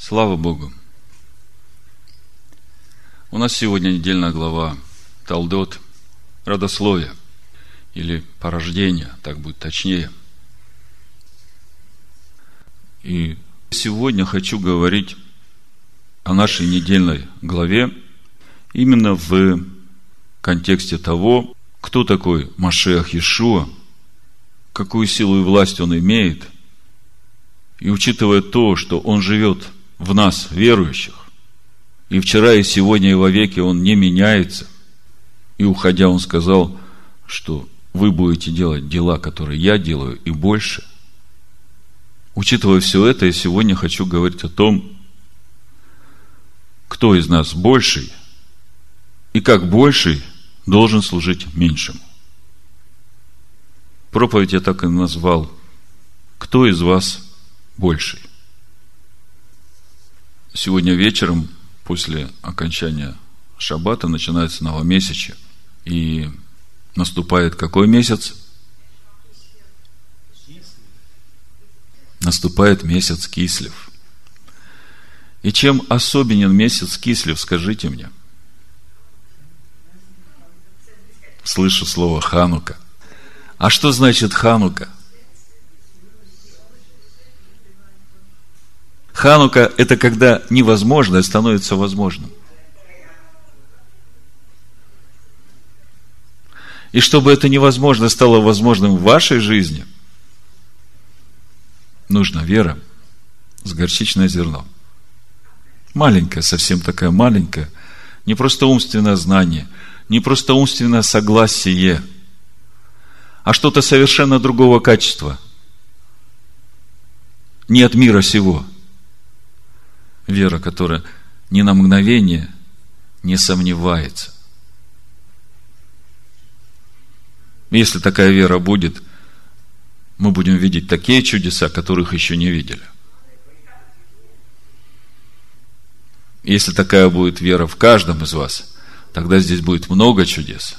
Слава Богу! У нас сегодня недельная глава Талдот, родословие, или порождение, так будет точнее. И сегодня хочу говорить о нашей недельной главе именно в контексте того, кто такой Машех Иешуа, какую силу и власть он имеет, и учитывая то, что он живет в нас, верующих, и вчера, и сегодня, и во веки он не меняется, и уходя он сказал, что вы будете делать дела, которые я делаю, и больше. Учитывая все это, я сегодня хочу говорить о том, кто из нас больший, и как больший должен служить меньшему. Проповедь я так и назвал «Кто из вас больший?» Сегодня вечером, после окончания шаббата, начинается новомесячье. И наступает какой месяц? Наступает месяц Кислев. И чем особенен месяц Кислев, скажите мне? Слышу слово Ханука. А что значит Ханука? Ханука – это когда невозможное становится возможным. И чтобы это невозможно стало возможным в вашей жизни, нужна вера с горчичное зерно. Маленькое, совсем такая маленькая, не просто умственное знание, не просто умственное согласие, а что-то совершенно другого качества. Не от мира сего – Вера, которая ни на мгновение не сомневается. Если такая вера будет, мы будем видеть такие чудеса, которых еще не видели. Если такая будет вера в каждом из вас, тогда здесь будет много чудес.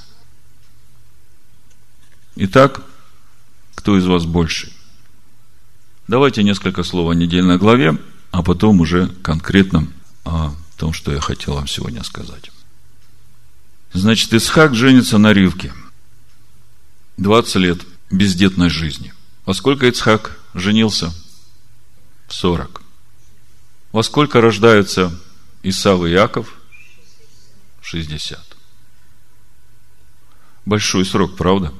Итак, кто из вас больше? Давайте несколько слов о недельной главе а потом уже конкретно о том, что я хотел вам сегодня сказать. Значит, Исхак женится на Ривке. 20 лет бездетной жизни. Во сколько Ицхак женился? В 40. Во сколько рождаются Исав и Яков? В 60. Большой срок, правда?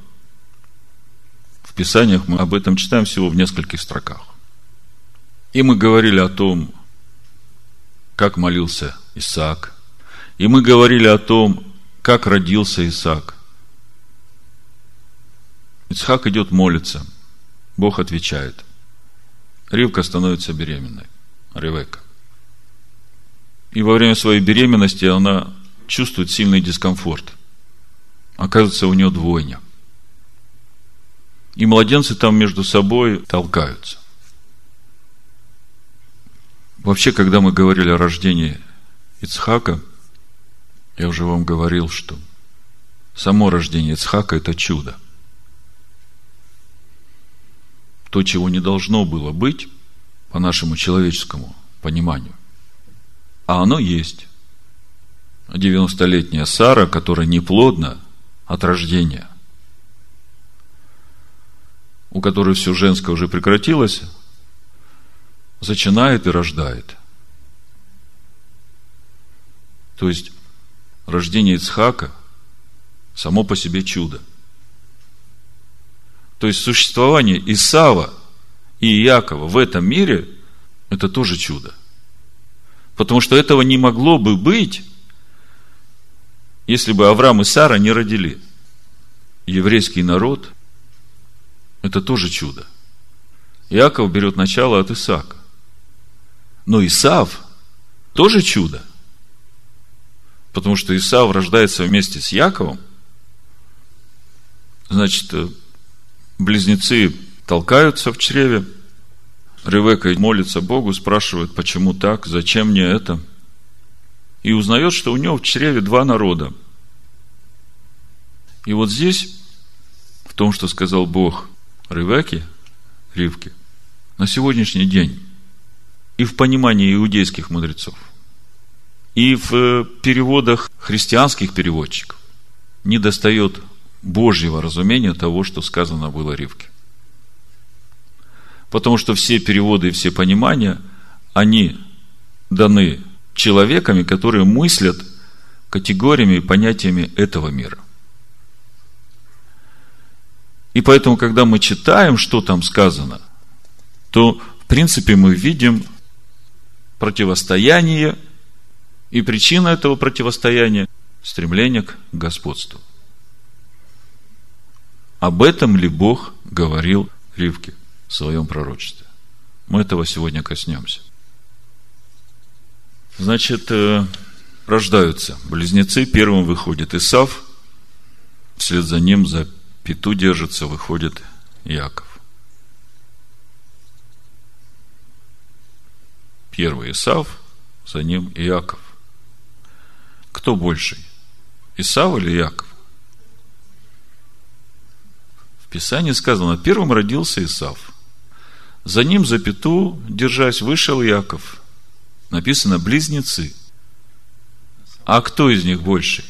В Писаниях мы об этом читаем всего в нескольких строках. И мы говорили о том, как молился Исаак. И мы говорили о том, как родился Исаак. Исхак идет молиться. Бог отвечает. Ривка становится беременной. Ревека. И во время своей беременности она чувствует сильный дискомфорт. Оказывается, у нее двойня. И младенцы там между собой толкаются. Вообще, когда мы говорили о рождении Ицхака, я уже вам говорил, что само рождение Ицхака – это чудо. То, чего не должно было быть, по нашему человеческому пониманию. А оно есть. 90-летняя Сара, которая неплодна от рождения, у которой все женское уже прекратилось, зачинает и рождает. То есть, рождение Ицхака само по себе чудо. То есть, существование Исава и Иакова в этом мире – это тоже чудо. Потому что этого не могло бы быть, если бы Авраам и Сара не родили. Еврейский народ – это тоже чудо. Иаков берет начало от Исаака. Но Исав тоже чудо. Потому что Исав рождается вместе с Яковом. Значит, э, близнецы толкаются в чреве. Ревека молится Богу, спрашивает, почему так, зачем мне это. И узнает, что у него в чреве два народа. И вот здесь, в том, что сказал Бог Ревеке, Ривке, на сегодняшний день и в понимании иудейских мудрецов, и в переводах христианских переводчиков не достает Божьего разумения того, что сказано было Ривке. Потому что все переводы и все понимания, они даны человеками, которые мыслят категориями и понятиями этого мира. И поэтому, когда мы читаем, что там сказано, то, в принципе, мы видим противостояние, и причина этого противостояния – стремление к господству. Об этом ли Бог говорил Ривке в своем пророчестве? Мы этого сегодня коснемся. Значит, э, рождаются близнецы. Первым выходит Исав, вслед за ним за пету держится, выходит Яков. Первый Исав, за ним Иаков. Кто больший? Исав или Яков? В Писании сказано, первым родился Исав. За ним за пету, держась, вышел Яков. Написано близнецы. А кто из них больше?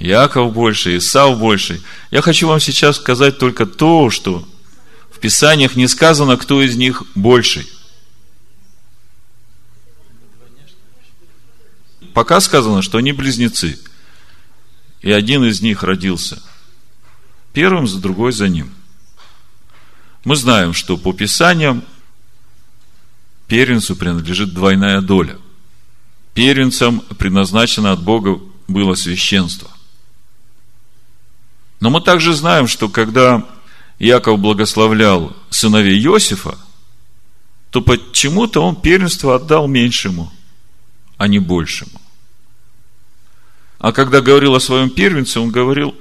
Яков больше, Исав больше. Я хочу вам сейчас сказать только то, что в Писаниях не сказано, кто из них больше. Пока сказано, что они близнецы. И один из них родился первым, за другой за ним. Мы знаем, что по Писаниям первенцу принадлежит двойная доля. Первенцам предназначено от Бога было священство. Но мы также знаем, что когда Яков благословлял сыновей Иосифа, то почему-то он первенство отдал меньшему, а не большему. А когда говорил о своем первенце, он говорил,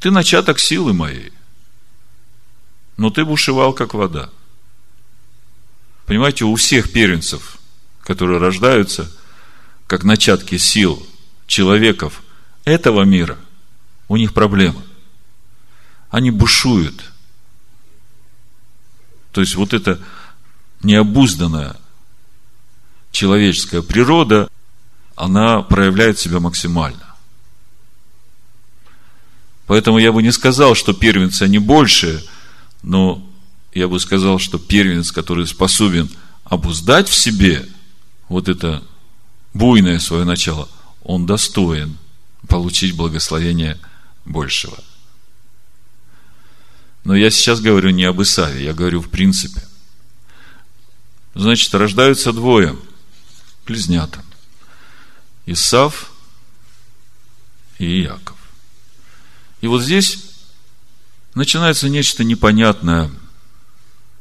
ты начаток силы моей, но ты бушевал, как вода. Понимаете, у всех первенцев, которые рождаются, как начатки сил человеков этого мира, у них проблема. Они бушуют. То есть, вот эта необузданная человеческая природа, она проявляет себя максимально. Поэтому я бы не сказал, что первенцы они больше, но я бы сказал, что первенец, который способен обуздать в себе вот это буйное свое начало, он достоин получить благословение большего. Но я сейчас говорю не об Исаве, я говорю в принципе. Значит, рождаются двое, близнята. Исав и Иаков. И вот здесь начинается нечто непонятное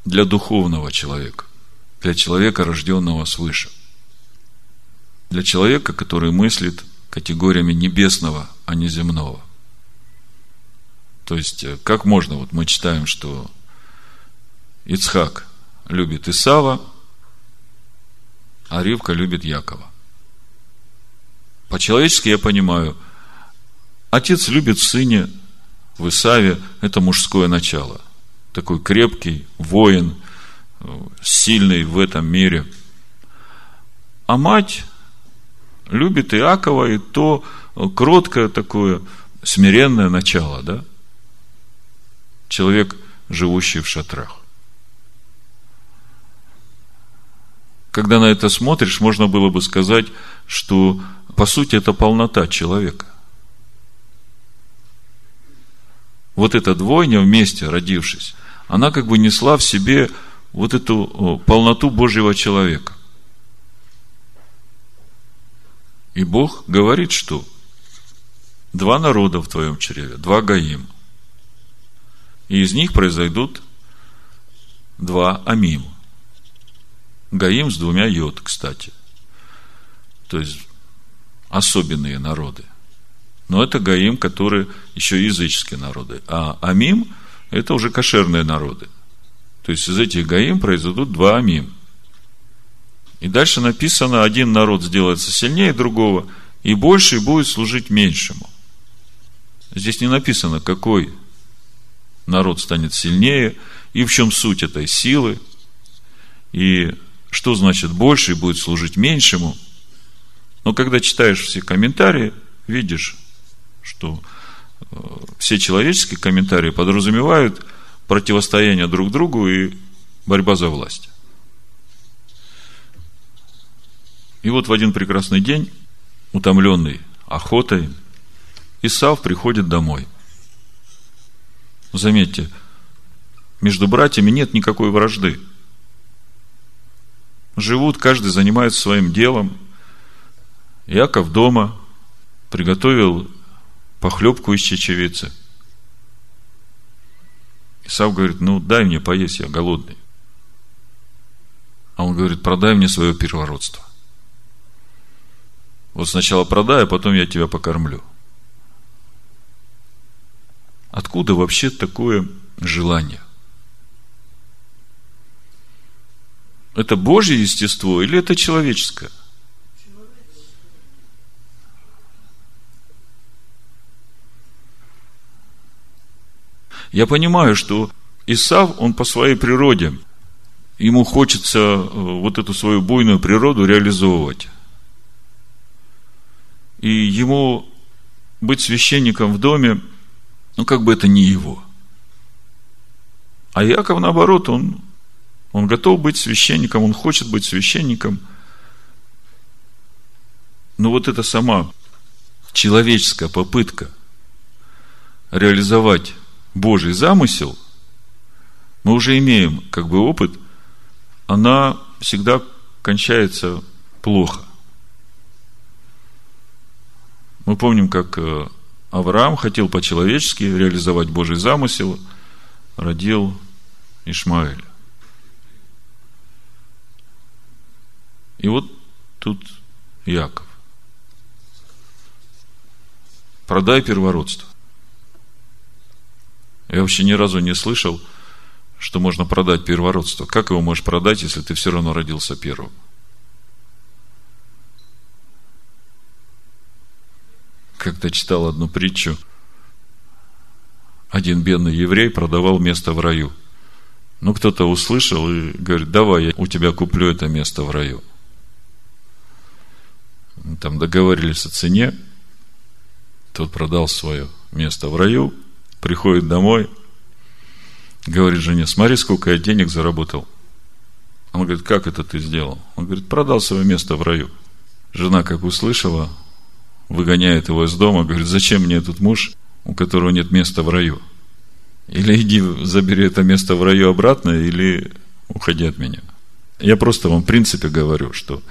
для духовного человека, для человека, рожденного свыше, для человека, который мыслит категориями небесного, а не земного. То есть, э, как можно, вот мы читаем, что Ицхак любит Исава, а Ривка любит Якова. По-человечески я понимаю, отец любит в сыне, в Исаве, это мужское начало. Такой крепкий воин, сильный в этом мире. А мать любит Иакова и то кроткое такое, смиренное начало, да? Человек, живущий в шатрах. Когда на это смотришь, можно было бы сказать, что по сути это полнота человека. Вот эта двойня вместе, родившись, она как бы несла в себе вот эту полноту Божьего человека. И Бог говорит, что два народа в твоем чреве, два Гаим. И из них произойдут два Амим. Гаим с двумя йод, кстати. То есть, особенные народы. Но это Гаим, которые еще языческие народы. А Амим – это уже кошерные народы. То есть, из этих Гаим произойдут два Амим. И дальше написано, один народ сделается сильнее другого, и больше будет служить меньшему. Здесь не написано, какой народ станет сильнее, и в чем суть этой силы – И что значит больше будет служить меньшему? Но когда читаешь все комментарии, видишь, что э, все человеческие комментарии подразумевают противостояние друг другу и борьба за власть. И вот в один прекрасный день, утомленный охотой, Исав приходит домой. Заметьте, между братьями нет никакой вражды. Живут, каждый занимается своим делом. Яков дома приготовил похлебку из чечевицы. Исав говорит, ну дай мне поесть, я голодный. А он говорит, продай мне свое первородство. Вот сначала продай, а потом я тебя покормлю. Откуда вообще такое желание? Это Божье естество или это человеческое? Я понимаю, что Исав, он по своей природе, ему хочется э, вот эту свою буйную природу реализовывать. И ему быть священником в доме, ну, как бы это не его. А Яков, наоборот, он, он готов быть священником, он хочет быть священником. Но вот эта сама человеческая попытка реализовать Божий замысел, мы уже имеем как бы опыт, она всегда кончается плохо. Мы помним, как э, Авраам хотел по-человечески реализовать Божий замысел, родил Ишмаэля. И вот тут Яков. Продай первородство. Я вообще ни разу не слышал, что можно продать первородство. Как его можешь продать, если ты все равно родился первым? Когда читал одну притчу, один бедный еврей продавал место в раю. Ну, кто-то услышал и говорит, давай, я у тебя куплю это место в раю. Там договорились о цене, тот продал свое место в раю – приходит домой, говорит жене, смотри, сколько я денег заработал. Он говорит, как это ты сделал? Он говорит, продал свое место в раю. Жена, как услышала, выгоняет его из дома, говорит, зачем мне этот муж, у которого нет места в раю? Или иди забери это место в раю обратно, или уходи от меня. Я просто вам в принципе говорю, что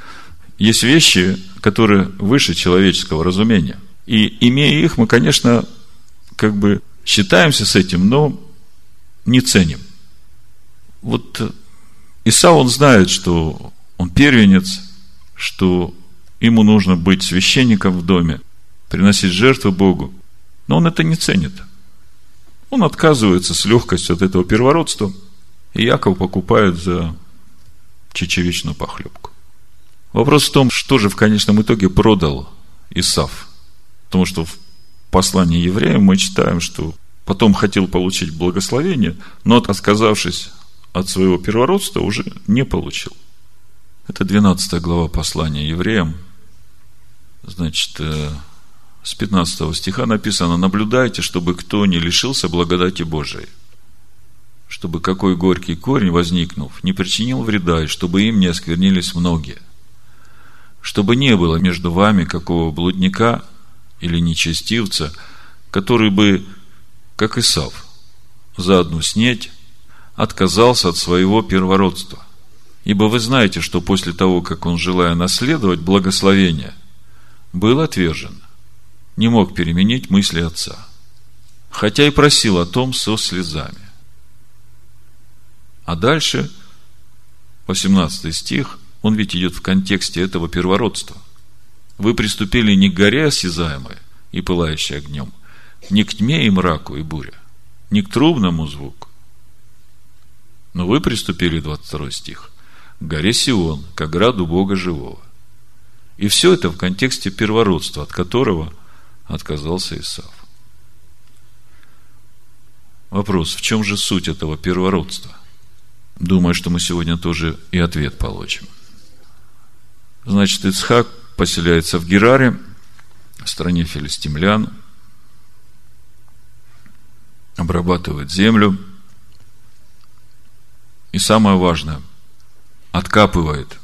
есть вещи, которые выше человеческого разумения. И имея их, мы, конечно, как бы считаемся с этим, но не ценим. Вот Исау, он знает, что он первенец, что ему нужно быть священником в доме, приносить жертву Богу, но он это не ценит. Он отказывается с легкостью от этого первородства, и Яков покупает за чечевичную похлебку. Вопрос в том, что же в конечном итоге продал Исав. Потому что в послании евреям мы читаем, что потом хотел получить благословение, но отказавшись от своего первородства, уже не получил. Это 12 глава послания евреям. Значит, э, с 15 стиха написано, наблюдайте, чтобы кто не лишился благодати Божией, чтобы какой горький корень, возникнув, не причинил вреда, и чтобы им не осквернились многие, чтобы не было между вами какого блудника или нечестивца, который бы, как Исав, за одну снеть отказался от своего первородства. Ибо вы знаете, что после того, как он, желая наследовать благословение, был отвержен, не мог переменить мысли отца, хотя и просил о том со слезами. А дальше, 18 стих, он ведь идет в контексте этого первородства – вы приступили не к горе осязаемой и пылающей огнем, не к тьме и мраку и буре, не к трубному звуку. Но вы приступили, 22 стих, к горе Сион, к ограду Бога живого. И все это в контексте первородства, от которого отказался Исав. Вопрос, в чем же суть этого первородства? Думаю, что мы сегодня тоже и ответ получим. Значит, Ицхак поселяется в Гераре, в стране филистимлян, обрабатывает землю. И самое важное, откапывает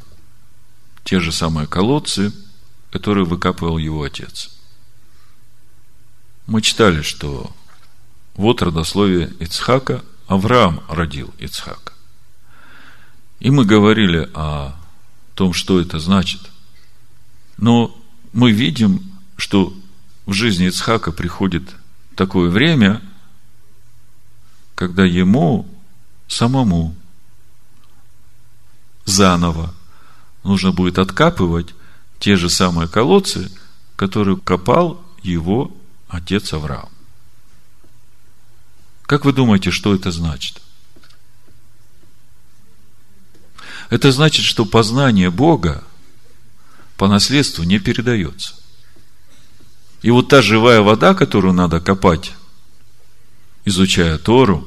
те же самые колодцы, которые выкапывал его отец. Мы читали, что вот родословие Ицхака, Авраам родил Ицхака. И мы говорили о том, что это значит. Но мы видим, что в жизни Ицхака приходит такое время, когда ему самому заново нужно будет откапывать те же самые колодцы, которые копал его отец Авраам. Как вы думаете, что это значит? Это значит, что познание Бога по наследству не передается. И вот та живая вода, которую надо копать, изучая Тору,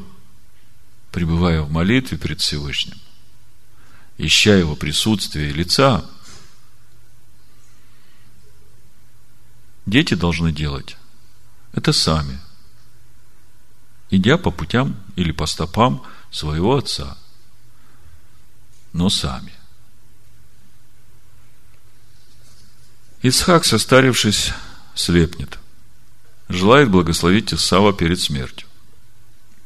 пребывая в молитве пред Всевышним, ища его присутствие и лица, дети должны делать это сами, идя по путям или по стопам своего отца, но сами. Исхак, состарившись, слепнет. Желает благословить Исава перед смертью.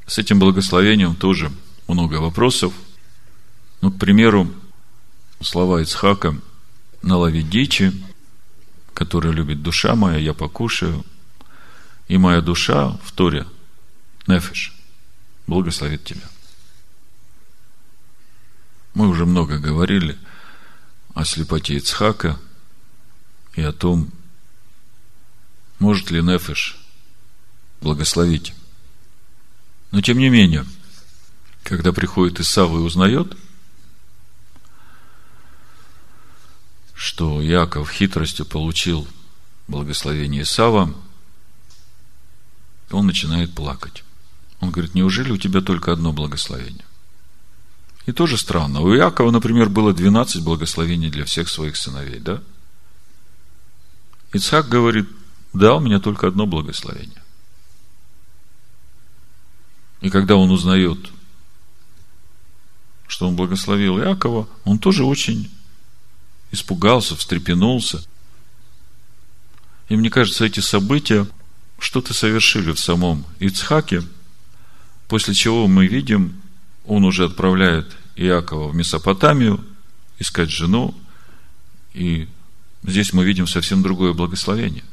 С этим благословением тоже много вопросов. Ну, к примеру, слова Ицхака «наловить дичи, которая любит душа моя, я покушаю, и моя душа в Торе, Нефиш, благословит тебя». Мы уже много говорили о слепоте Ицхака и о том, может ли Нефиш благословить. Но тем не менее, когда приходит Исав и узнает, что Яков хитростью получил благословение Исава, он начинает плакать. Он говорит, неужели у тебя только одно благословение? И тоже странно. У Иакова, например, было 12 благословений для всех своих сыновей, да? Ицхак говорит, да, у меня только одно благословение. И когда он узнает, что он благословил Иакова, он тоже очень испугался, встрепенулся. И мне кажется, эти события что-то совершили в самом Ицхаке, после чего мы видим, он уже отправляет Иакова в Месопотамию искать жену, и здесь мы видим совсем другое благословение.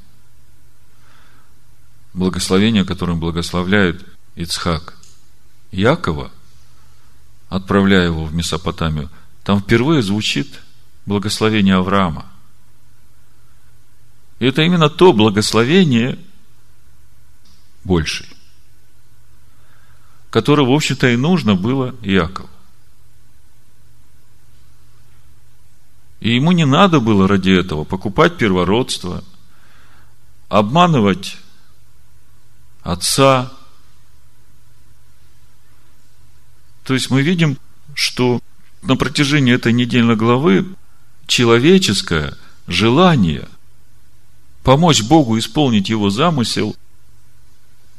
Благословение, которым благословляет Ицхак Якова, отправляя его в Месопотамию, там впервые звучит благословение Авраама. И это именно то благословение большее, которое, в общем-то, и нужно было Якову. И ему не надо было ради этого покупать первородство, обманывать отца. То есть мы видим, что на протяжении этой недельной главы человеческое желание помочь Богу исполнить его замысел,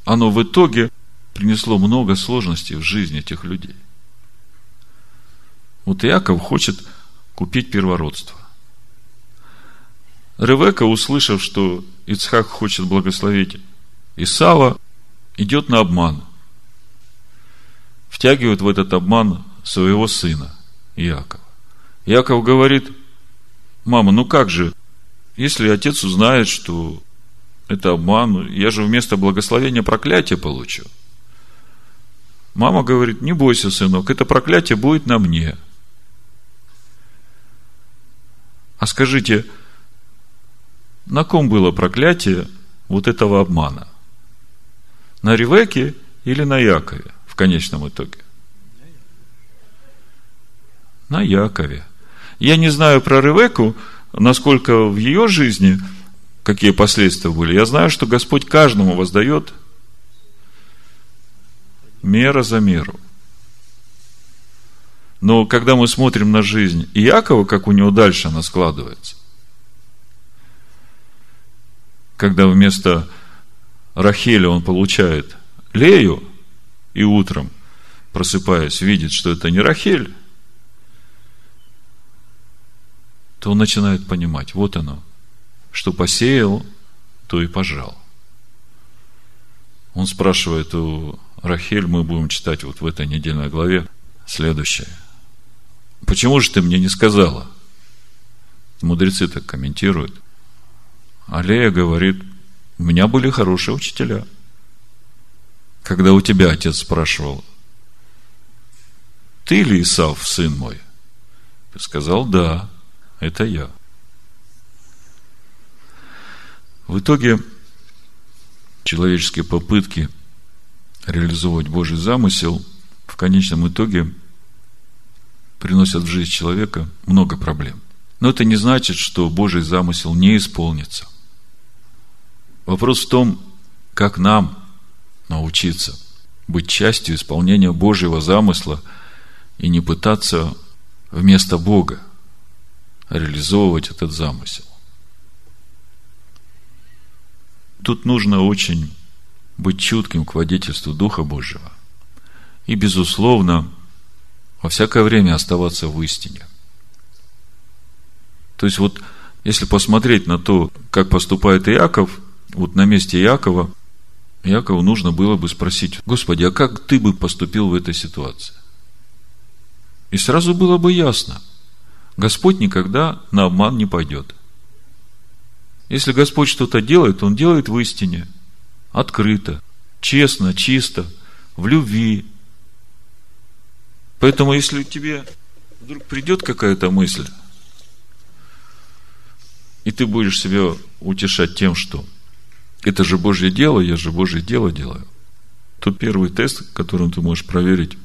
оно в итоге принесло много сложностей в жизни этих людей. Вот Иаков хочет купить первородство. Ревека, услышав, что Ицхак хочет благословить Исава, идет на обман. Втягивает в этот обман своего сына Иакова. Иаков говорит, мама, ну как же, если отец узнает, что это обман, я же вместо благословения проклятие получу. Мама говорит, не бойся, сынок, это проклятие будет на мне – А скажите, на ком было проклятие вот этого обмана? На Ревеке или на Якове в конечном итоге? На Якове. Я не знаю про Ревеку, насколько в ее жизни, какие последствия были. Я знаю, что Господь каждому воздает мера за меру. Но когда мы смотрим на жизнь Иакова, как у него дальше она складывается, когда вместо Рахеля он получает Лею, и утром, просыпаясь, видит, что это не Рахель, то он начинает понимать, вот оно, что посеял, то и пожал. Он спрашивает у Рахель, мы будем читать вот в этой недельной главе, следующее. Почему же ты мне не сказала? Мудрецы так комментируют. Алея говорит, у меня были хорошие учителя. Когда у тебя отец спрашивал, ты ли Исав, сын мой? Ты сказал, да, это я. В итоге человеческие попытки реализовывать Божий замысел в конечном итоге приносят в жизнь человека много проблем. Но это не значит, что Божий замысел не исполнится. Вопрос в том, как нам научиться быть частью исполнения Божьего замысла и не пытаться вместо Бога реализовывать этот замысел. Тут нужно очень быть чутким к водительству Духа Божьего. И, безусловно, во всякое время оставаться в истине. То есть вот, если посмотреть на то, как поступает Иаков, вот на месте Иакова, Иакову нужно было бы спросить, Господи, а как ты бы поступил в этой ситуации? И сразу было бы ясно, Господь никогда на обман не пойдет. Если Господь что-то делает, Он делает в истине, открыто, честно, чисто, в любви, Поэтому, если тебе вдруг придет какая-то мысль, и ты будешь себя утешать тем, что это же Божье дело, я же Божье дело делаю, то первый тест, которым ты можешь проверить,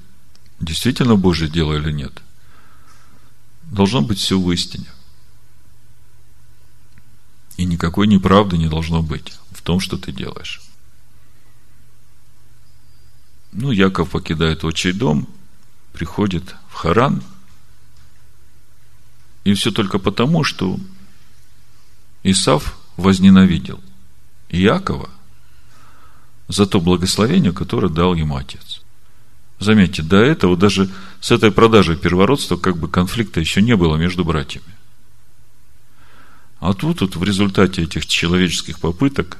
действительно Божье дело или нет, должно быть все в истине. И никакой неправды не должно быть в том, что ты делаешь. Ну, Яков покидает отчий дом, приходит в Харан, и все только потому, что Исав возненавидел Иакова за то благословение, которое дал ему отец. Заметьте, до этого даже с этой продажей первородства как бы конфликта еще не было между братьями. А тут вот в результате этих человеческих попыток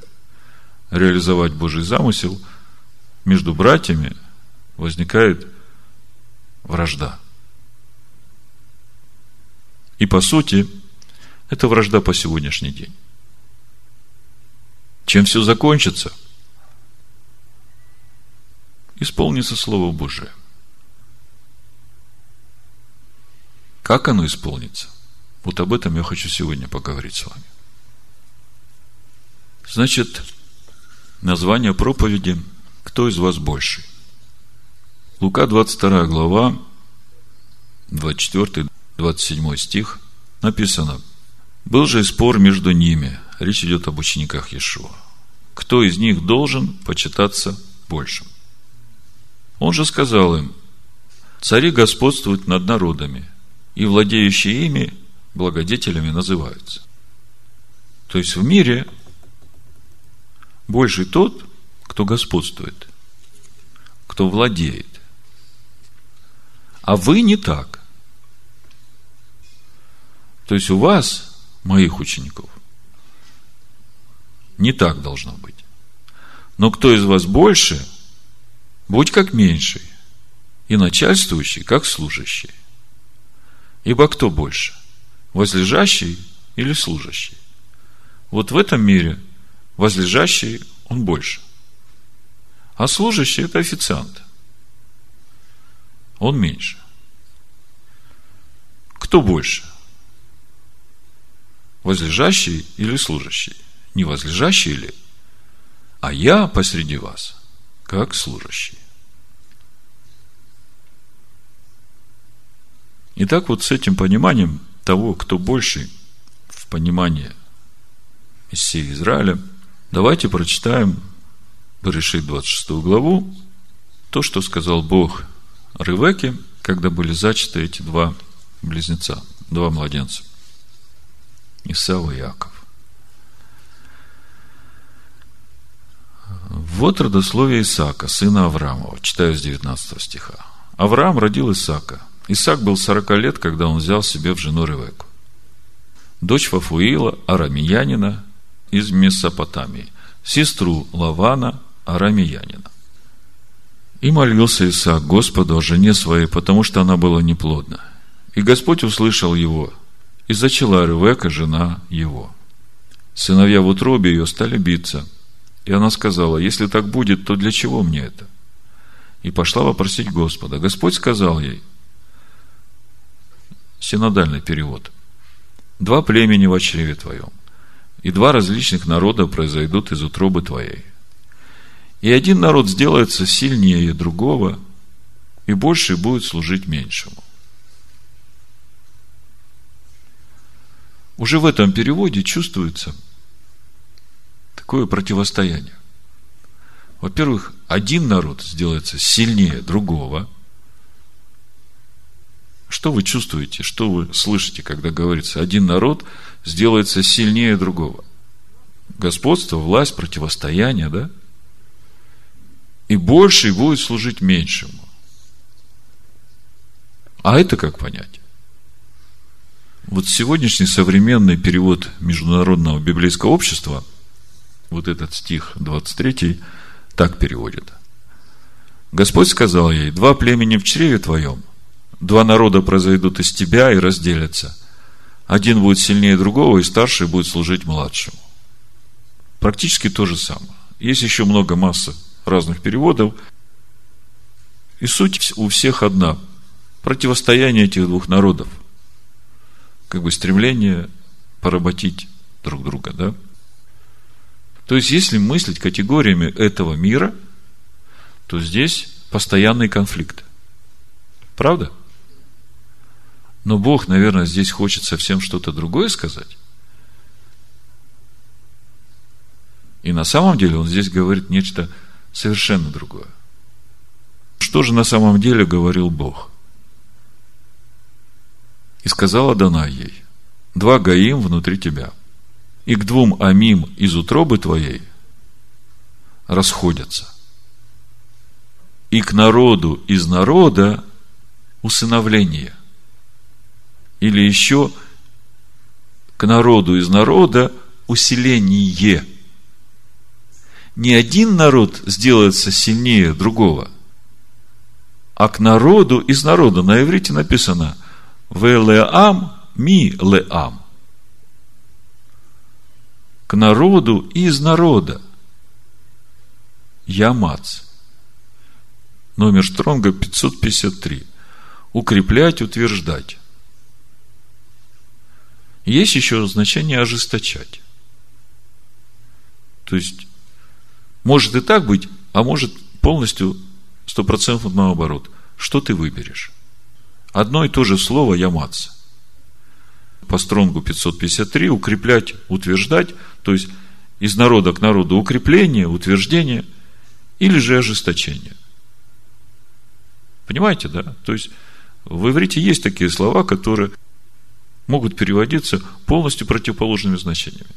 реализовать Божий замысел между братьями возникает вражда. И по сути, это вражда по сегодняшний день. Чем все закончится? Исполнится Слово Божие. Как оно исполнится? Вот об этом я хочу сегодня поговорить с вами. Значит, название проповеди «Кто из вас больший?» Лука 22 глава, 24-27 стих написано. Был же спор между ними. Речь идет об учениках Иешуа. Кто из них должен почитаться большим? Он же сказал им, цари господствуют над народами, и владеющие ими благодетелями называются. То есть в мире больше тот, кто господствует, кто владеет. А вы не так. То есть у вас, моих учеников, не так должно быть. Но кто из вас больше, будь как меньший, и начальствующий, как служащий. Ибо кто больше? Возлежащий или служащий? Вот в этом мире возлежащий он больше. А служащий – это официант он меньше. Кто больше? Возлежащий или служащий? Не возлежащий ли? А я посреди вас, как служащий. Итак, вот с этим пониманием того, кто больше в понимании Мессии Израиля, давайте прочитаем Берешит 26 главу, то, что сказал Бог Рывеке, когда были зачаты эти два близнеца, два младенца. Исава и Яков. Вот родословие Исаака, сына Авраамова. Читаю с 19 стиха. Авраам родил Исаака. Исаак был 40 лет, когда он взял себе в жену Ревеку. Дочь Фафуила, арамиянина из Месопотамии. Сестру Лавана, арамиянина. И молился Исаак Господу о жене своей, потому что она была неплодна. И Господь услышал его, и зачала Ревека, жена его. Сыновья в утробе ее стали биться. И она сказала, если так будет, то для чего мне это? И пошла вопросить Господа. Господь сказал ей, синодальный перевод, два племени в чреве твоем, и два различных народа произойдут из утробы твоей. И один народ сделается сильнее другого, и больше будет служить меньшему. Уже в этом переводе чувствуется такое противостояние. Во-первых, один народ сделается сильнее другого. Что вы чувствуете, что вы слышите, когда говорится, один народ сделается сильнее другого? Господство, власть, противостояние, да? И больший будет служить меньшему. А это как понять? Вот сегодняшний современный перевод Международного библейского общества, вот этот стих 23, так переводит. Господь сказал ей, два племени в чреве твоем, два народа произойдут из тебя и разделятся. Один будет сильнее другого, и старший будет служить младшему. Практически то же самое. Есть еще много массы разных переводов. И суть у всех одна. Противостояние этих двух народов – как бы стремление поработить друг друга, да? То есть, если мыслить категориями этого мира, то здесь постоянный конфликт. Правда? Но Бог, наверное, здесь хочет совсем что-то другое сказать. И на самом деле Он здесь говорит нечто совершенно другое. Что же на самом деле говорил Бог? И сказала Дана ей, два гаим внутри тебя, и к двум амим из утробы твоей расходятся. И к народу из народа усыновление. Или еще к народу из народа усиление. Не один народ сделается сильнее другого, а к народу из народа. На иврите написано – Велеам ми леам. К народу из народа. Ямац. Номер Стронга 553. Укреплять, утверждать. Есть еще значение ожесточать. То есть, может и так быть, а может полностью стопроцентно наоборот. Что ты выберешь? Одно и то же слово «яматься». По стронгу 553 укреплять, утверждать, то есть из народа к народу укрепление, утверждение или же ожесточение. Понимаете, да? То есть в иврите есть такие слова, которые могут переводиться полностью противоположными значениями.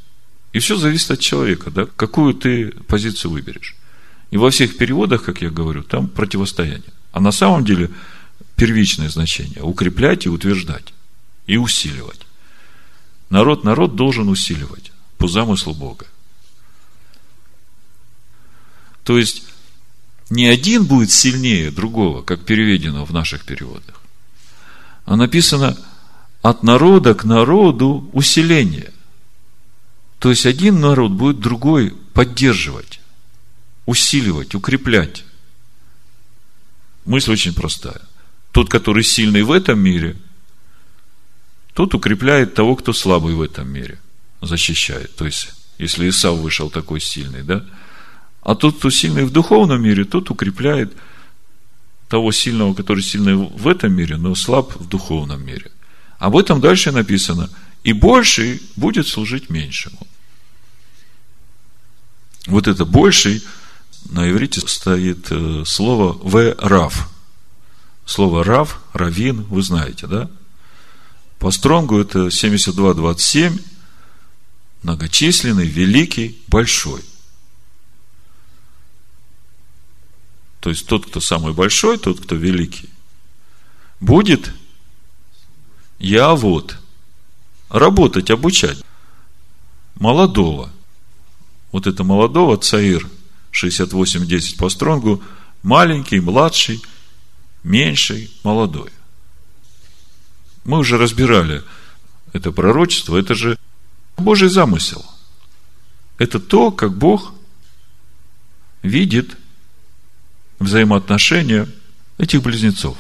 И все зависит от человека, да, какую ты позицию выберешь. И во всех переводах, как я говорю, там противостояние. А на самом деле – первичное значение. Укреплять и утверждать. И усиливать. Народ народ должен усиливать по замыслу Бога. То есть, не один будет сильнее другого, как переведено в наших переводах, а написано от народа к народу усиление. То есть, один народ будет другой поддерживать, усиливать, укреплять. Мысль очень простая. Тот, который сильный в этом мире, тот укрепляет того, кто слабый в этом мире, защищает. То есть, если Исав вышел такой сильный, да? А тот, кто сильный в духовном мире, тот укрепляет того сильного, который сильный в этом мире, но слаб в духовном мире. Об этом дальше написано. И больший будет служить меньшему. Вот это больший на иврите стоит э, слово в рав Слово рав, равин, вы знаете, да? По стронгу это 72-27, многочисленный, великий, большой. То есть тот, кто самый большой, тот, кто великий, будет я вот работать, обучать молодого. Вот это молодого, Цаир, 68-10 по стронгу, маленький, младший, меньший, молодой. Мы уже разбирали это пророчество, это же Божий замысел. Это то, как Бог видит взаимоотношения этих близнецов.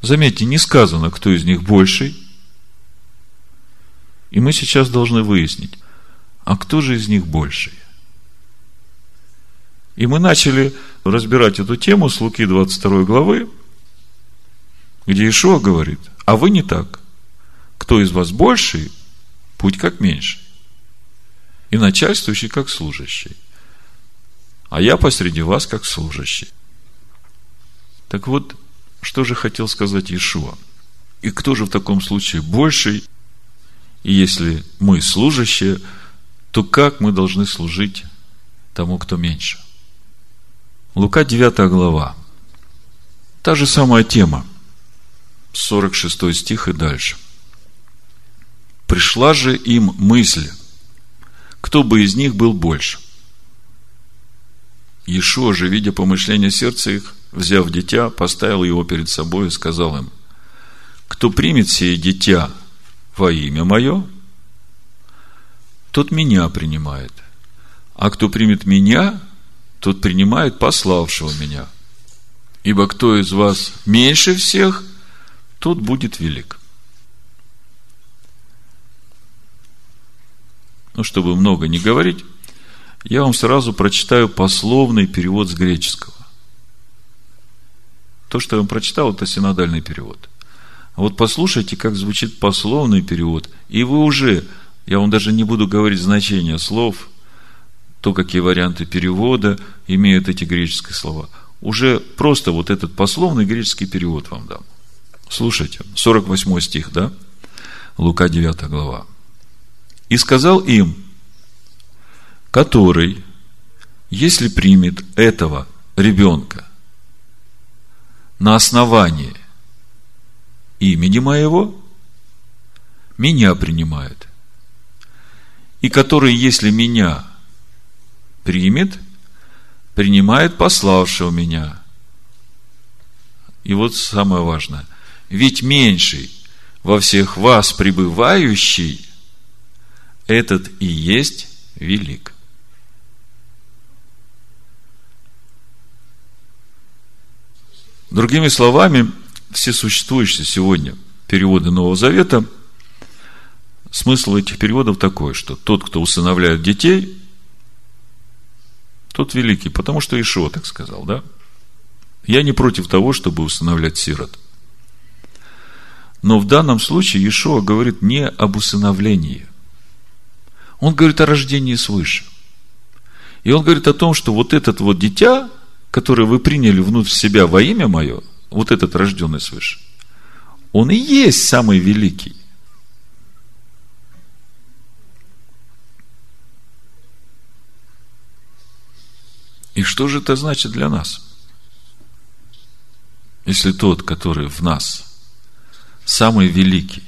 Заметьте, не сказано, кто из них больший. И мы сейчас должны выяснить, а кто же из них больший? И мы начали разбирать эту тему с Луки 22 главы, где Ишуа говорит, а вы не так. Кто из вас больший, путь как меньший. И начальствующий как служащий. А я посреди вас как служащий. Так вот, что же хотел сказать Иешуа? И кто же в таком случае больший? И если мы служащие, то как мы должны служить тому, кто меньше? Лука 9 глава. Та же самая тема. 46 стих и дальше. Пришла же им мысль, кто бы из них был больше. Иешуа же, видя помышления сердца их, взяв дитя, поставил его перед собой и сказал им, кто примет сие дитя во имя мое, тот меня принимает. А кто примет меня, тот принимает пославшего меня. Ибо кто из вас меньше всех, тот будет велик. Ну, чтобы много не говорить, я вам сразу прочитаю пословный перевод с греческого. То, что я вам прочитал, это синодальный перевод. А вот послушайте, как звучит пословный перевод, и вы уже, я вам даже не буду говорить значение слов, то, какие варианты перевода имеют эти греческие слова. Уже просто вот этот пословный греческий перевод вам дам. Слушайте, 48 стих, да? Лука 9 глава. «И сказал им, который, если примет этого ребенка на основании имени моего, меня принимает. И который, если меня примет, принимает пославшего меня. И вот самое важное. Ведь меньший во всех вас пребывающий, этот и есть велик. Другими словами, все существующие сегодня переводы Нового Завета, смысл этих переводов такой, что тот, кто усыновляет детей, тот великий, потому что Ишо так сказал, да? Я не против того, чтобы усыновлять сирот. Но в данном случае Ишуа говорит не об усыновлении. Он говорит о рождении свыше. И он говорит о том, что вот этот вот дитя, который вы приняли внутрь себя во имя мое, вот этот рожденный свыше, он и есть самый великий. И что же это значит для нас? Если тот, который в нас, самый великий,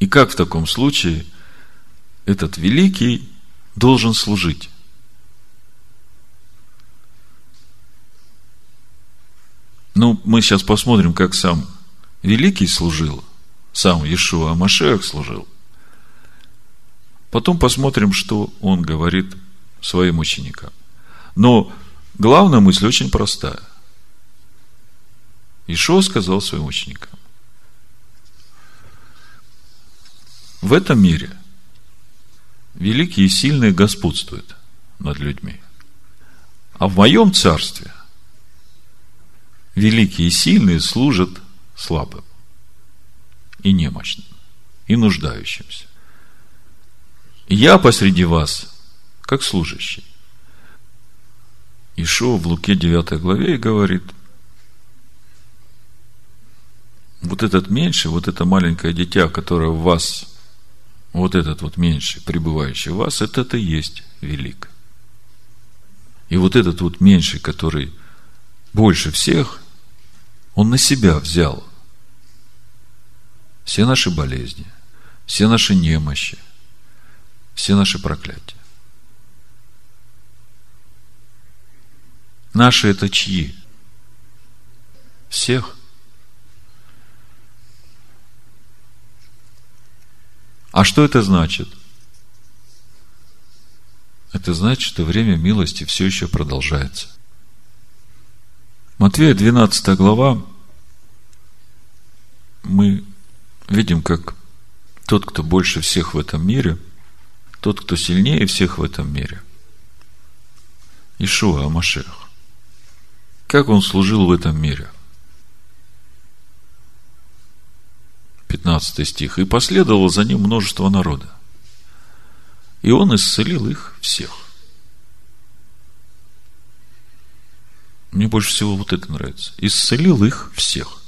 и как в таком случае этот великий должен служить? Ну, мы сейчас посмотрим, как сам Великий служил, сам Иешуа Амашех служил. Потом посмотрим, что он говорит своим ученикам. Но главная мысль очень простая. Ишо сказал своим ученикам. В этом мире великие и сильные господствуют над людьми. А в моем царстве – великие и сильные служат слабым и немощным, и нуждающимся. Я посреди вас, как служащий. Ишуа в Луке 9 главе и говорит, вот этот меньший, вот это маленькое дитя, которое в вас, вот этот вот меньший, пребывающий в вас, это это и есть велик. И вот этот вот меньший, который больше всех, он на себя взял все наши болезни, все наши немощи, все наши проклятия. Наши это чьи? Всех. А что это значит? Это значит, что время милости все еще продолжается. Матвея 12 глава, мы видим, как тот, кто больше всех в этом мире, тот, кто сильнее всех в этом мире, Ишуа Амашех, как он служил в этом мире? 15 стих. И последовало за ним множество народа. И он исцелил их всех. Мне больше всего вот это нравится. Исцелил их всех.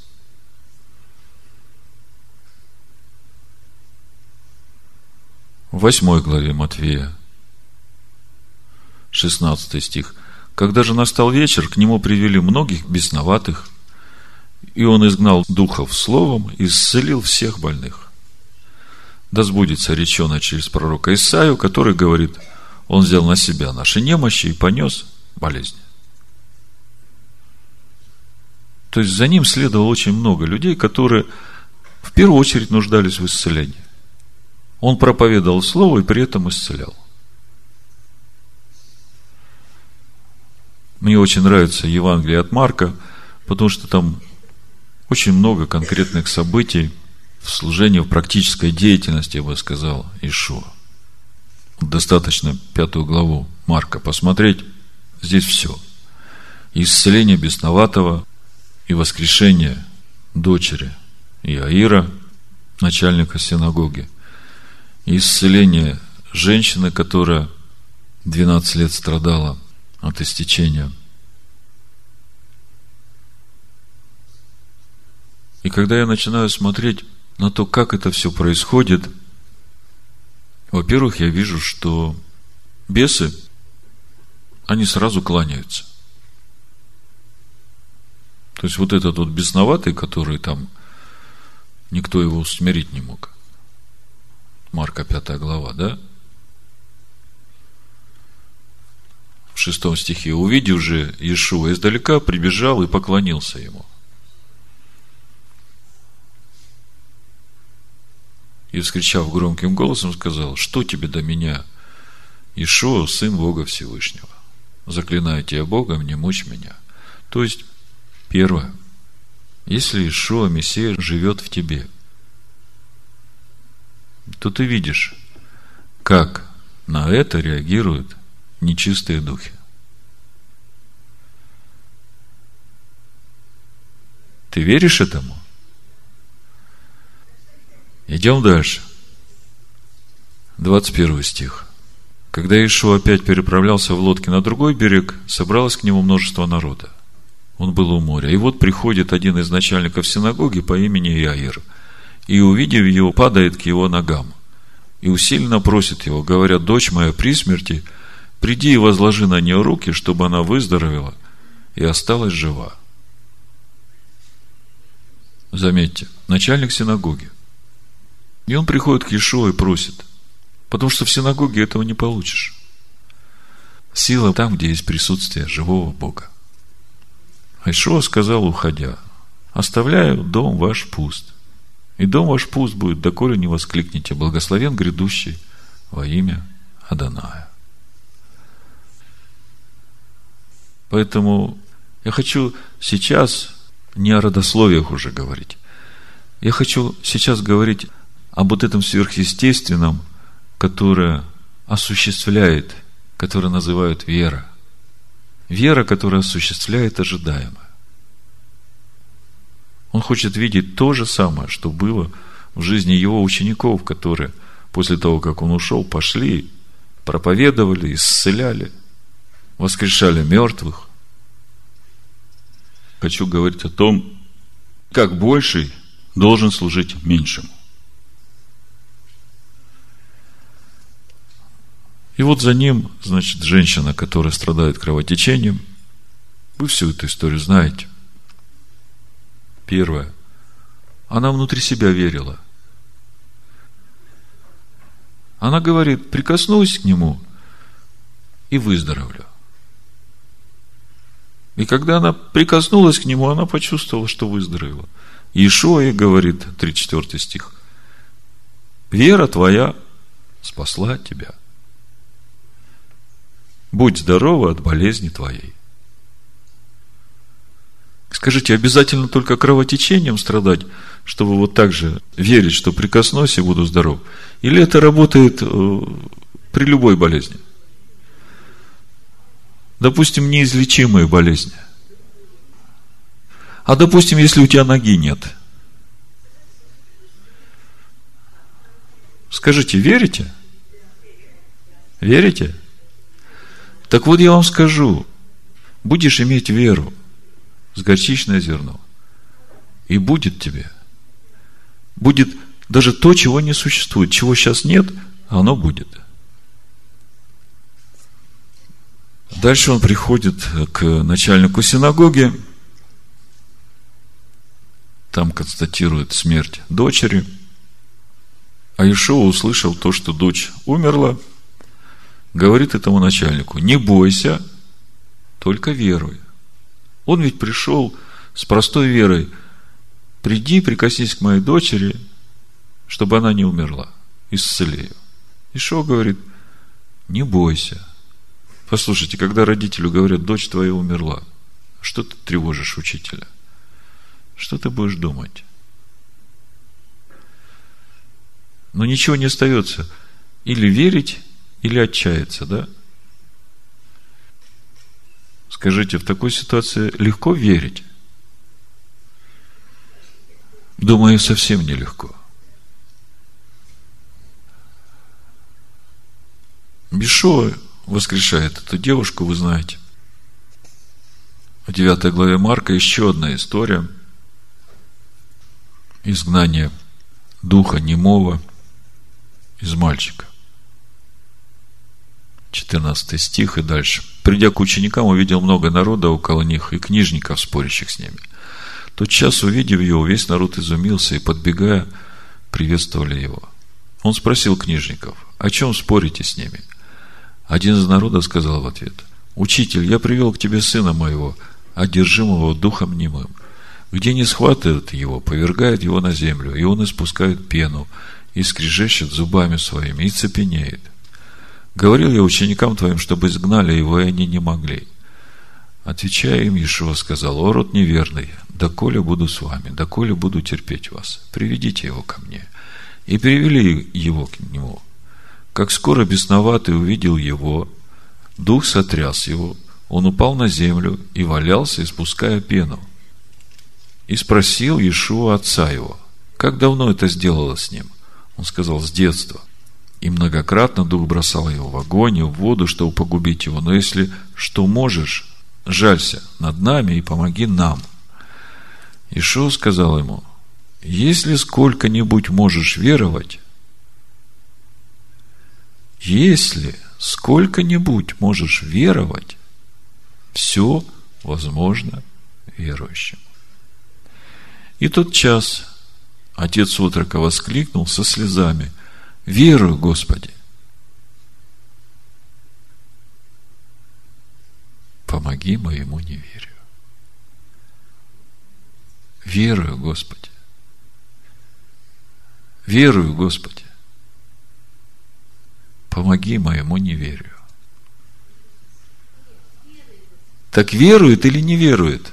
В восьмой главе Матвея, 16 стих – когда же настал вечер, к нему привели многих бесноватых, и он изгнал духов словом и исцелил всех больных. Да сбудется речено через пророка Исаию, который говорит, он взял на себя наши немощи и понес болезни. То есть за ним следовало очень много людей, которые в первую очередь нуждались в исцелении. Он проповедовал слово и при этом исцелял. Мне очень нравится Евангелие от Марка, потому что там очень много конкретных событий в служении, в практической деятельности, я бы сказал, Ишуа. Достаточно пятую главу Марка посмотреть. Здесь все. Исцеление бесноватого и воскрешение дочери Иаира, начальника синагоги. Исцеление женщины, которая 12 лет страдала – от истечения. И когда я начинаю смотреть на то, как это все происходит, во-первых, я вижу, что бесы, они сразу кланяются. То есть вот этот вот бесноватый, который там никто его усмирить не мог. Марка 5 глава, да? в шестом стихе, увидев же Иешуа издалека, прибежал и поклонился ему. И, вскричав громким голосом, сказал, что тебе до меня, Ишуа, сын Бога Всевышнего? Заклинаю тебя Богом, не мучь меня. То есть, первое, если Ишуа, Мессия, живет в тебе, то ты видишь, как на это реагирует нечистые духи. Ты веришь этому? Идем дальше. 21 стих. Когда Ишуа опять переправлялся в лодке на другой берег, собралось к нему множество народа. Он был у моря. И вот приходит один из начальников синагоги по имени Яир. И, увидев его, падает к его ногам. И усиленно просит его, говоря, дочь моя при смерти – Приди и возложи на нее руки, чтобы она выздоровела и осталась жива. Заметьте, начальник синагоги. И он приходит к Ешуа и просит, потому что в синагоге этого не получишь. Сила там, где есть присутствие живого Бога. А Ишуа сказал, уходя, оставляю дом ваш пуст. И дом ваш пуст будет, доколе не воскликните, благословен грядущий во имя Аданая. Поэтому я хочу сейчас не о родословиях уже говорить. Я хочу сейчас говорить об вот этом сверхъестественном, которое осуществляет, которое называют вера. Вера, которая осуществляет ожидаемое. Он хочет видеть то же самое, что было в жизни его учеников, которые после того, как он ушел, пошли, проповедовали, исцеляли – воскрешали мертвых. Хочу говорить о том, как больший должен служить меньшему. И вот за ним, значит, женщина, которая страдает кровотечением. Вы всю эту историю знаете. Первое. Она внутри себя верила. Она говорит, прикоснусь к нему и выздоровлю. И когда она прикоснулась к нему, она почувствовала, что выздоровела. Иешуа ей говорит, 34 стих, «Вера твоя спасла тебя. Будь здорова от болезни твоей». Скажите, обязательно только кровотечением страдать, чтобы вот так же верить, что прикоснусь и буду здоров? Или это работает э, при любой болезни? Допустим, неизлечимые болезни. А допустим, если у тебя ноги нет. Скажите, верите? Верите? Так вот я вам скажу, будешь иметь веру с горчичное зерно, и будет тебе. Будет даже то, чего не существует, чего сейчас нет, оно будет – Дальше он приходит к начальнику синагоги, там констатирует смерть дочери, а Ишуа услышал то, что дочь умерла, говорит этому начальнику, не бойся, только веруй. Он ведь пришел с простой верой, приди, прикоснись к моей дочери, чтобы она не умерла, исцели ее. Ишуа говорит, не бойся, Послушайте, когда родителю говорят, дочь твоя умерла, что ты тревожишь учителя? Что ты будешь думать? Но ничего не остается. Или верить, или отчаяться, да? Скажите, в такой ситуации легко верить? Думаю, совсем нелегко. Бешо воскрешает эту девушку, вы знаете. В 9 главе Марка еще одна история. Изгнание духа немого из мальчика. 14 стих и дальше. Придя к ученикам, увидел много народа около них и книжников, спорящих с ними. Тот час, увидев его, весь народ изумился и, подбегая, приветствовали его. Он спросил книжников, о чем спорите с ними – один из народа сказал в ответ, «Учитель, я привел к тебе сына моего, одержимого духом немым. Где не схватывает его, повергает его на землю, и он испускает пену, и скрежещет зубами своими, и цепенеет. Говорил я ученикам твоим, чтобы изгнали его, и они не могли. Отвечая им, Иешуа сказал, «О, род неверный, доколе буду с вами, доколе буду терпеть вас, приведите его ко мне». И привели его к нему. Как скоро бесноватый увидел его, дух сотряс его, он упал на землю и валялся, испуская пену. И спросил Иешуа отца его, как давно это сделало с ним? Он сказал, с детства. И многократно дух бросал его в огонь и в воду, чтобы погубить его. Но если что можешь, жалься над нами и помоги нам. Ишуа сказал ему, если сколько-нибудь можешь веровать, если сколько-нибудь можешь веровать, все возможно верующим. И тот час отец утрока воскликнул со слезами, «Верую, Господи!» Помоги моему неверию. Верую, Господи. Верую, Господи помоги моему неверию. Так верует или не верует?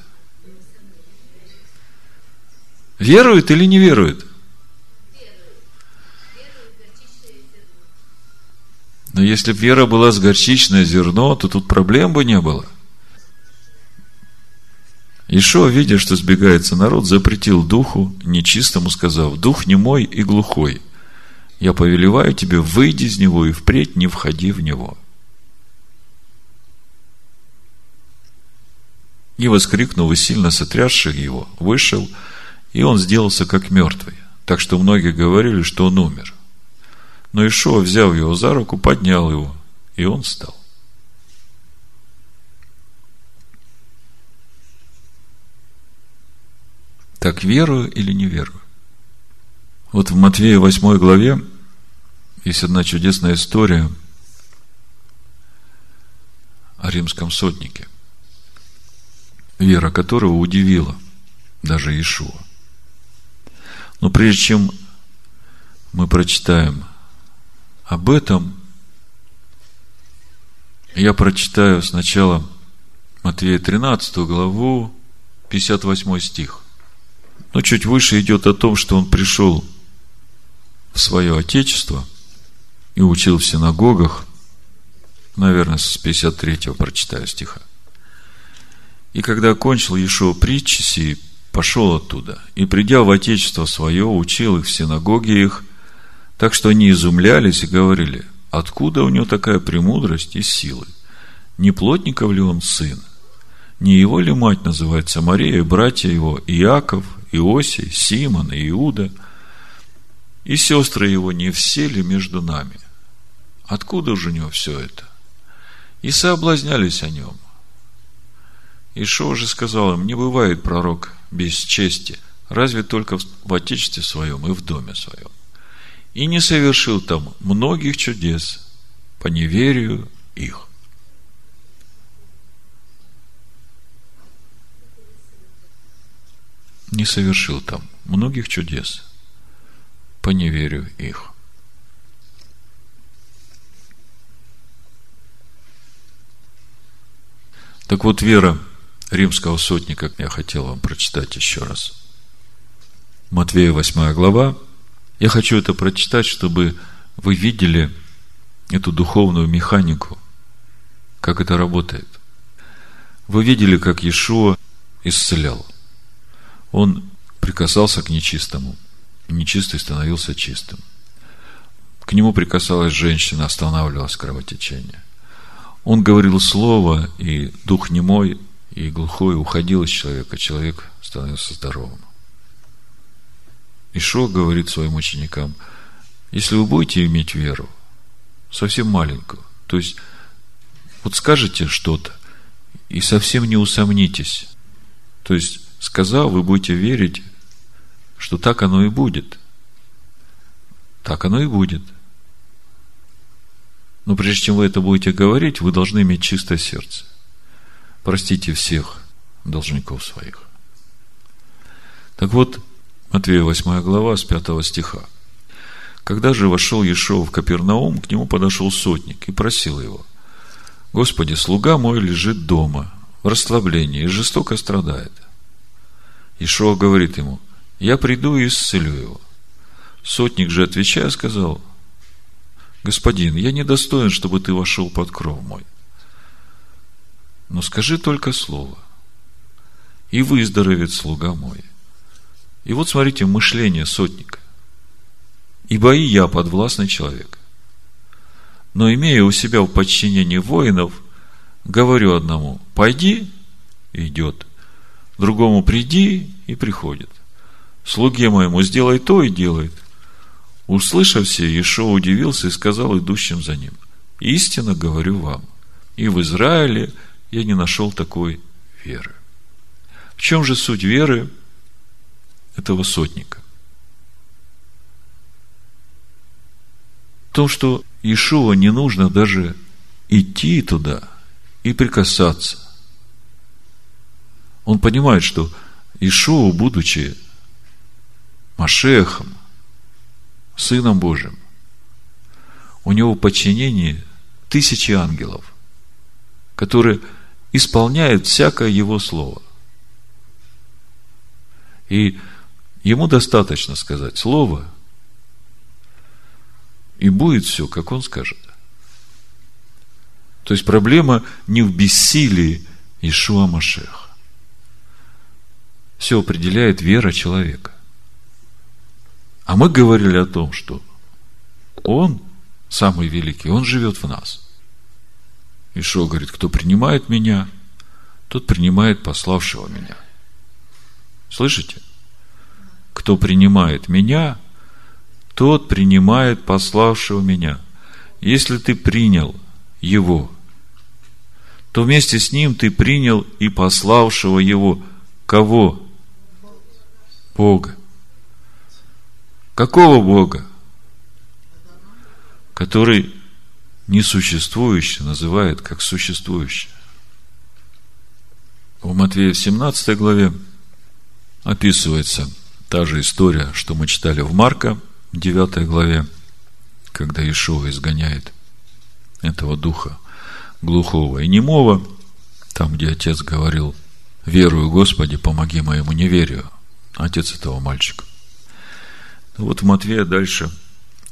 Верует или не верует? Но если бы вера была с горчичное зерно, то тут проблем бы не было. Ишо, видя, что сбегается народ, запретил духу нечистому, сказав, дух не мой и глухой – я повелеваю тебе, выйди из него и впредь не входи в него. И, воскликнув и сильно сотрясший его, вышел, и он сделался как мертвый. Так что многие говорили, что он умер. Но Ишуа, взяв его за руку, поднял его, и он встал. Так верую или не верую? Вот в Матвея 8 главе есть одна чудесная история о римском сотнике, вера которого удивила даже Иешуа. Но прежде чем мы прочитаем об этом, я прочитаю сначала Матвея 13 главу, 58 стих. Но чуть выше идет о том, что он пришел в свое отечество и учил в синагогах, наверное, с 53 прочитаю стиха. И когда окончил Ешо притчи сии, пошел оттуда, и, придя в отечество свое, учил их в синагоге их, так что они изумлялись и говорили, откуда у него такая премудрость и силы? Не плотников ли он сын? Не его ли мать называется Мария, братья его Иаков, Иосий, Симон и Иуда? И сестры его не все ли между нами? Откуда же у него все это? И соблазнялись о нем. Ишо же сказал им, не бывает пророк без чести, разве только в отечестве своем и в доме своем. И не совершил там многих чудес по неверию их. Не совершил там многих чудес по неверию их. Так вот, вера римского сотника, я хотел вам прочитать еще раз. Матвея 8 глава. Я хочу это прочитать, чтобы вы видели эту духовную механику, как это работает. Вы видели, как Иешуа исцелял. Он прикасался к нечистому. Нечистый становился чистым. К нему прикасалась женщина, останавливалось кровотечение. Он говорил слово, и дух немой и глухой уходил из человека, человек становился здоровым. Ишо говорит своим ученикам, если вы будете иметь веру, совсем маленькую, то есть вот скажете что-то, и совсем не усомнитесь. То есть, сказал, вы будете верить, что так оно и будет. Так оно и будет. Но прежде чем вы это будете говорить, вы должны иметь чистое сердце простите всех должников своих. Так вот, Матвея 8 глава с 5 стиха. Когда же вошел Ешов в Капернаум, к нему подошел сотник и просил его, «Господи, слуга мой лежит дома, в расслаблении и жестоко страдает». Ишуа говорит ему, «Я приду и исцелю его». Сотник же, отвечая, сказал, «Господин, я недостоин, чтобы ты вошел под кров мой но скажи только слово, и выздоровеет слуга мой. И вот смотрите, мышление сотника. Ибо и я подвластный человек. Но имея у себя в подчинении воинов, говорю одному, пойди, идет. Другому приди и приходит. Слуге моему сделай то и делает. Услышав все, Ешо удивился и сказал идущим за ним, истинно говорю вам, и в Израиле я не нашел такой веры. В чем же суть веры этого сотника? В том, что Иешуа не нужно даже идти туда и прикасаться. Он понимает, что Ишуа, будучи Машехом, Сыном Божьим, у него в подчинении тысячи ангелов, которые исполняет всякое его слово. И ему достаточно сказать слово, и будет все, как он скажет. То есть проблема не в бессилии Ишуа Машеха. Все определяет вера человека. А мы говорили о том, что Он самый великий, Он живет в нас. Ишо говорит, кто принимает меня, тот принимает пославшего меня. Слышите? Кто принимает меня, тот принимает пославшего меня. Если ты принял его, то вместе с ним ты принял и пославшего его. Кого? Бога. Какого Бога? Который несуществующее называет как существующее. В Матвея в 17 главе описывается та же история, что мы читали в Марка, 9 главе, когда Ишуа изгоняет этого духа глухого и немого, там, где отец говорил, верую, Господи, помоги моему неверию, отец этого мальчика. Вот в Матвея дальше,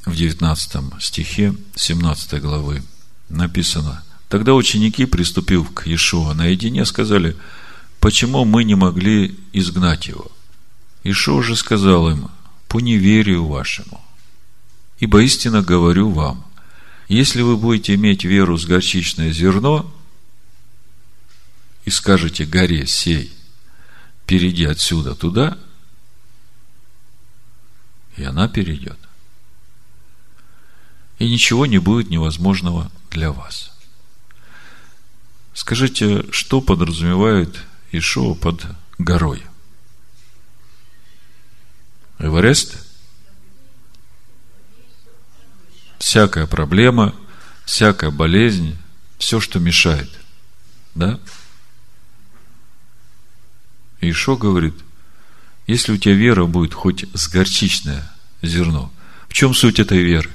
в 19 стихе 17 главы написано, Тогда ученики, приступив к Иешуа наедине, сказали, почему мы не могли изгнать его? Ишуа же сказал им, по неверию вашему. Ибо истинно говорю вам, если вы будете иметь веру с горчичное зерно и скажете горе сей, перейди отсюда туда, и она перейдет. И ничего не будет невозможного для вас. Скажите, что подразумевает Ишуа под горой? Эверест? Всякая проблема, всякая болезнь, все, что мешает. Да? И Ишо говорит, если у тебя вера будет хоть с горчичное зерно, в чем суть этой веры?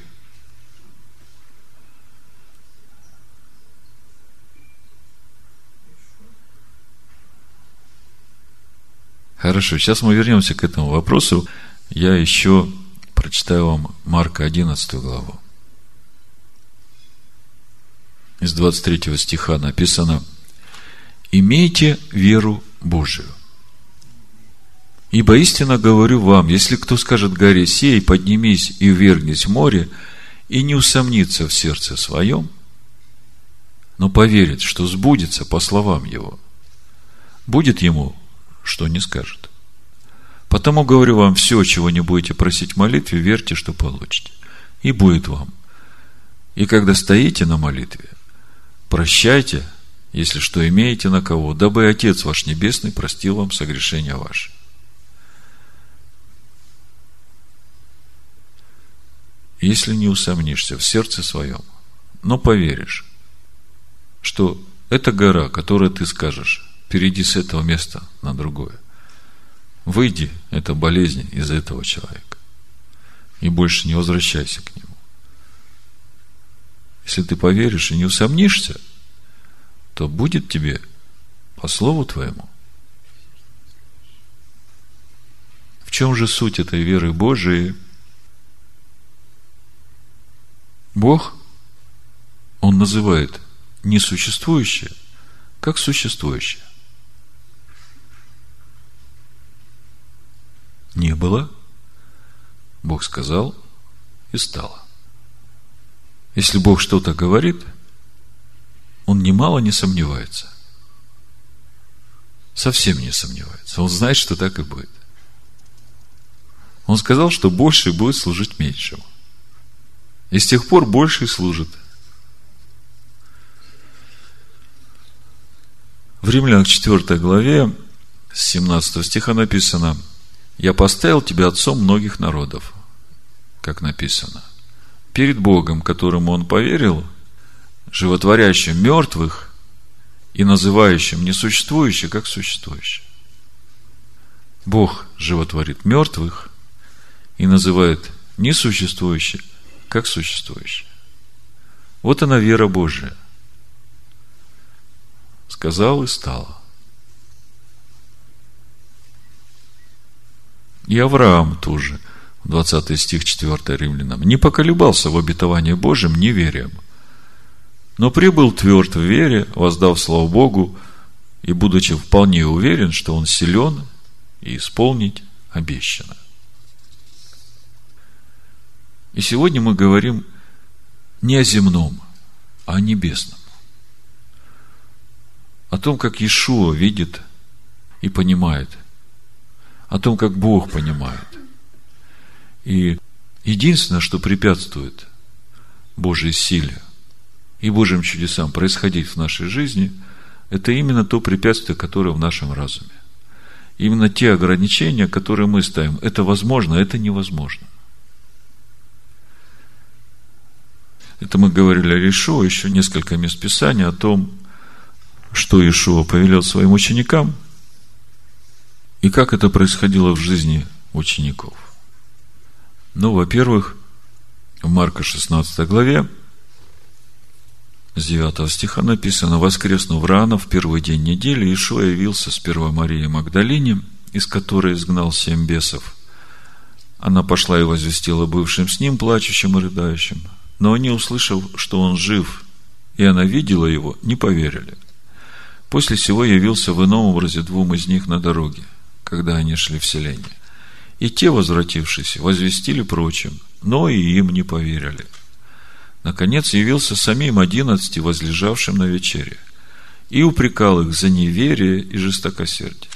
Хорошо, сейчас мы вернемся к этому вопросу. Я еще прочитаю вам Марка 11 главу. Из 23 стиха написано «Имейте веру Божию». Ибо истинно говорю вам, если кто скажет горе сей, поднимись и ввергнись в море, и не усомнится в сердце своем, но поверит, что сбудется по словам его, будет ему, что не скажет. Потому говорю вам, все, чего не будете просить в молитве, верьте, что получите. И будет вам. И когда стоите на молитве, прощайте, если что имеете на кого, дабы Отец ваш Небесный простил вам согрешения ваши. Если не усомнишься в сердце своем, но поверишь, что эта гора, которую ты скажешь, перейди с этого места на другое. Выйди, это болезнь из этого человека. И больше не возвращайся к нему. Если ты поверишь и не усомнишься, то будет тебе по слову твоему. В чем же суть этой веры Божией? Бог, Он называет несуществующее, как существующее. Не было, Бог сказал, и стало. Если Бог что-то говорит, Он немало не сомневается. Совсем не сомневается. Он знает, что так и будет. Он сказал, что больше будет служить меньшему. И с тех пор больше служит. В Римлянах 4 главе, с 17 стиха написано, «Я поставил тебя отцом многих народов», как написано, перед Богом, которому он поверил, животворящим мертвых и называющим несуществующее как существующее. Бог животворит мертвых и называет несуществующее – как существующее. Вот она вера Божия. Сказал и стало. И Авраам тоже, 20 стих 4 римлянам, не поколебался в обетовании Божьем неверием, но прибыл тверд в вере, воздав славу Богу, и будучи вполне уверен, что он силен и исполнить обещанное. И сегодня мы говорим не о земном, а о небесном. о том, как Иешуа видит и понимает, о том, как Бог понимает. И единственное, что препятствует Божьей силе и Божьим чудесам происходить в нашей жизни, это именно то препятствие, которое в нашем разуме. Именно те ограничения, которые мы ставим. Это возможно, это невозможно. Это мы говорили о Ишуа, еще несколько мест Писания о том, что Ишуа повелел своим ученикам и как это происходило в жизни учеников. Ну, во-первых, в Марка 16 главе с 9 стиха написано, «Воскреснув рано, в первый день недели, Ишуа явился с первой Марией Магдалине, из которой изгнал семь бесов. Она пошла и возвестила бывшим с ним, плачущим и рыдающим. Но они, услышав, что он жив, и она видела его, не поверили. После всего явился в ином образе двум из них на дороге, когда они шли в селение. И те, возвратившись, возвестили прочим, но и им не поверили. Наконец явился самим одиннадцати, возлежавшим на вечере, и упрекал их за неверие и жестокосердие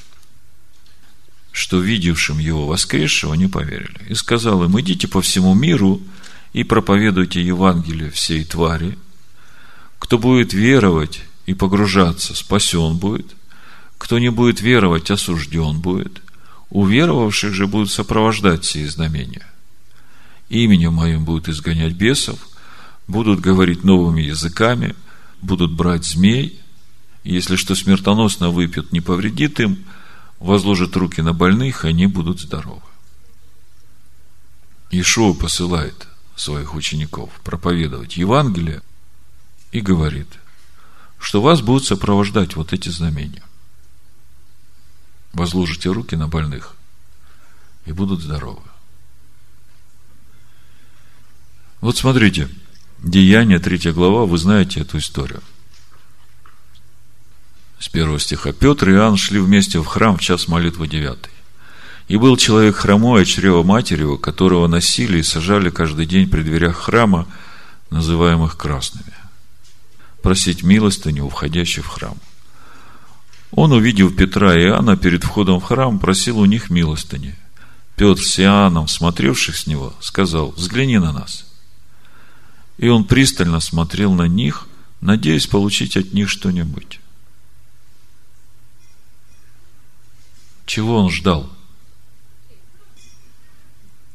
что видевшим его воскресшего не поверили. И сказал им, идите по всему миру и проповедуйте Евангелие всей твари. Кто будет веровать и погружаться, спасен будет. Кто не будет веровать, осужден будет. У веровавших же будут сопровождать сие знамения. Именем моим будут изгонять бесов, будут говорить новыми языками, будут брать змей, если что смертоносно выпьют, не повредит им, возложат руки на больных, они будут здоровы. Ишуа посылает своих учеников проповедовать Евангелие и говорит, что вас будут сопровождать вот эти знамения. Возложите руки на больных и будут здоровы. Вот смотрите, Деяние, третья глава, вы знаете эту историю. С первого стиха. Петр и Иоанн шли вместе в храм в час молитвы девятый. И был человек хромой от чрева матери его, которого носили и сажали каждый день при дверях храма, называемых красными. Просить милостыню у входящих в храм. Он, увидев Петра и Иоанна перед входом в храм, просил у них милостыни. Петр с Иоанном, смотревших с него, сказал, взгляни на нас. И он пристально смотрел на них, надеясь получить от них что-нибудь. Чего он ждал?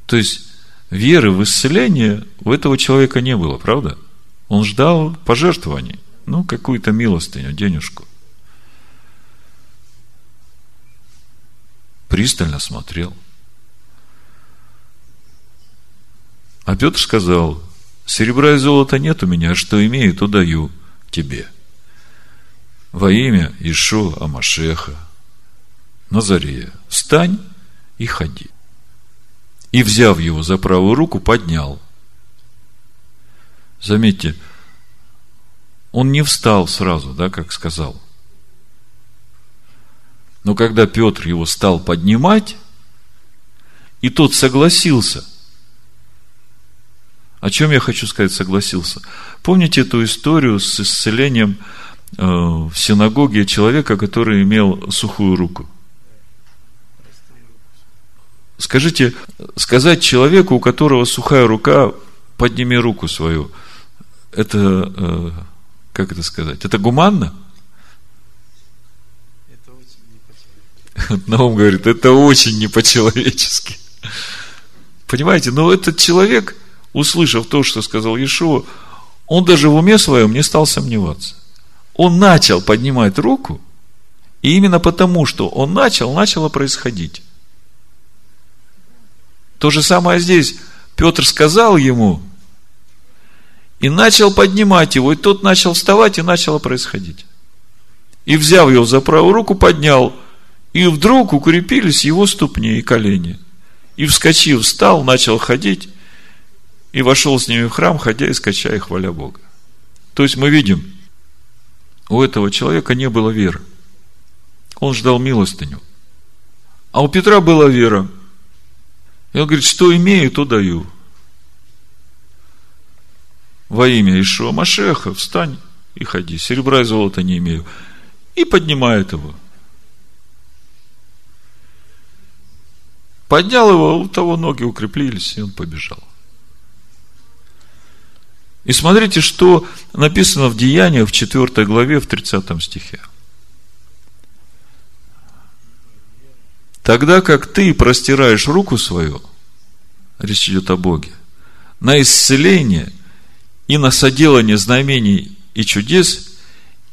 То есть, веры в исцеление у этого человека не было, правда? Он ждал пожертвований, ну, какую-то милостыню, денежку. Пристально смотрел. А Петр сказал, серебра и золота нет у меня, а что имею, то даю тебе. Во имя Ишо Амашеха, Назарея, встань и ходи и, взяв его за правую руку, поднял. Заметьте, он не встал сразу, да, как сказал. Но когда Петр его стал поднимать, и тот согласился. О чем я хочу сказать, согласился? Помните эту историю с исцелением э, в синагоге человека, который имел сухую руку? Скажите, сказать человеку, у которого сухая рука, подними руку свою, это, э, как это сказать, это гуманно? Это очень не Наум говорит, это очень не по-человечески. Понимаете, но этот человек, услышав то, что сказал Иешуа, он даже в уме своем не стал сомневаться. Он начал поднимать руку, и именно потому, что он начал, начало происходить. То же самое здесь. Петр сказал ему, и начал поднимать его, и тот начал вставать, и начало происходить. И взяв его за правую руку, поднял, и вдруг укрепились его ступни и колени. И вскочив, встал, начал ходить, и вошел с ними в храм, ходя и скачая, хваля Бога. То есть мы видим, у этого человека не было веры. Он ждал милостыню. А у Петра была вера – и он говорит, что имею, то даю. Во имя Ишуа Машеха встань и ходи. Серебра и золота не имею. и поднимает его. Поднял его, у того ноги укреплились, и он побежал. И смотрите, что написано в Деяниях в 4 главе, в 30 стихе. Тогда как ты простираешь руку свою, речь идет о Боге, на исцеление и на соделание знамений и чудес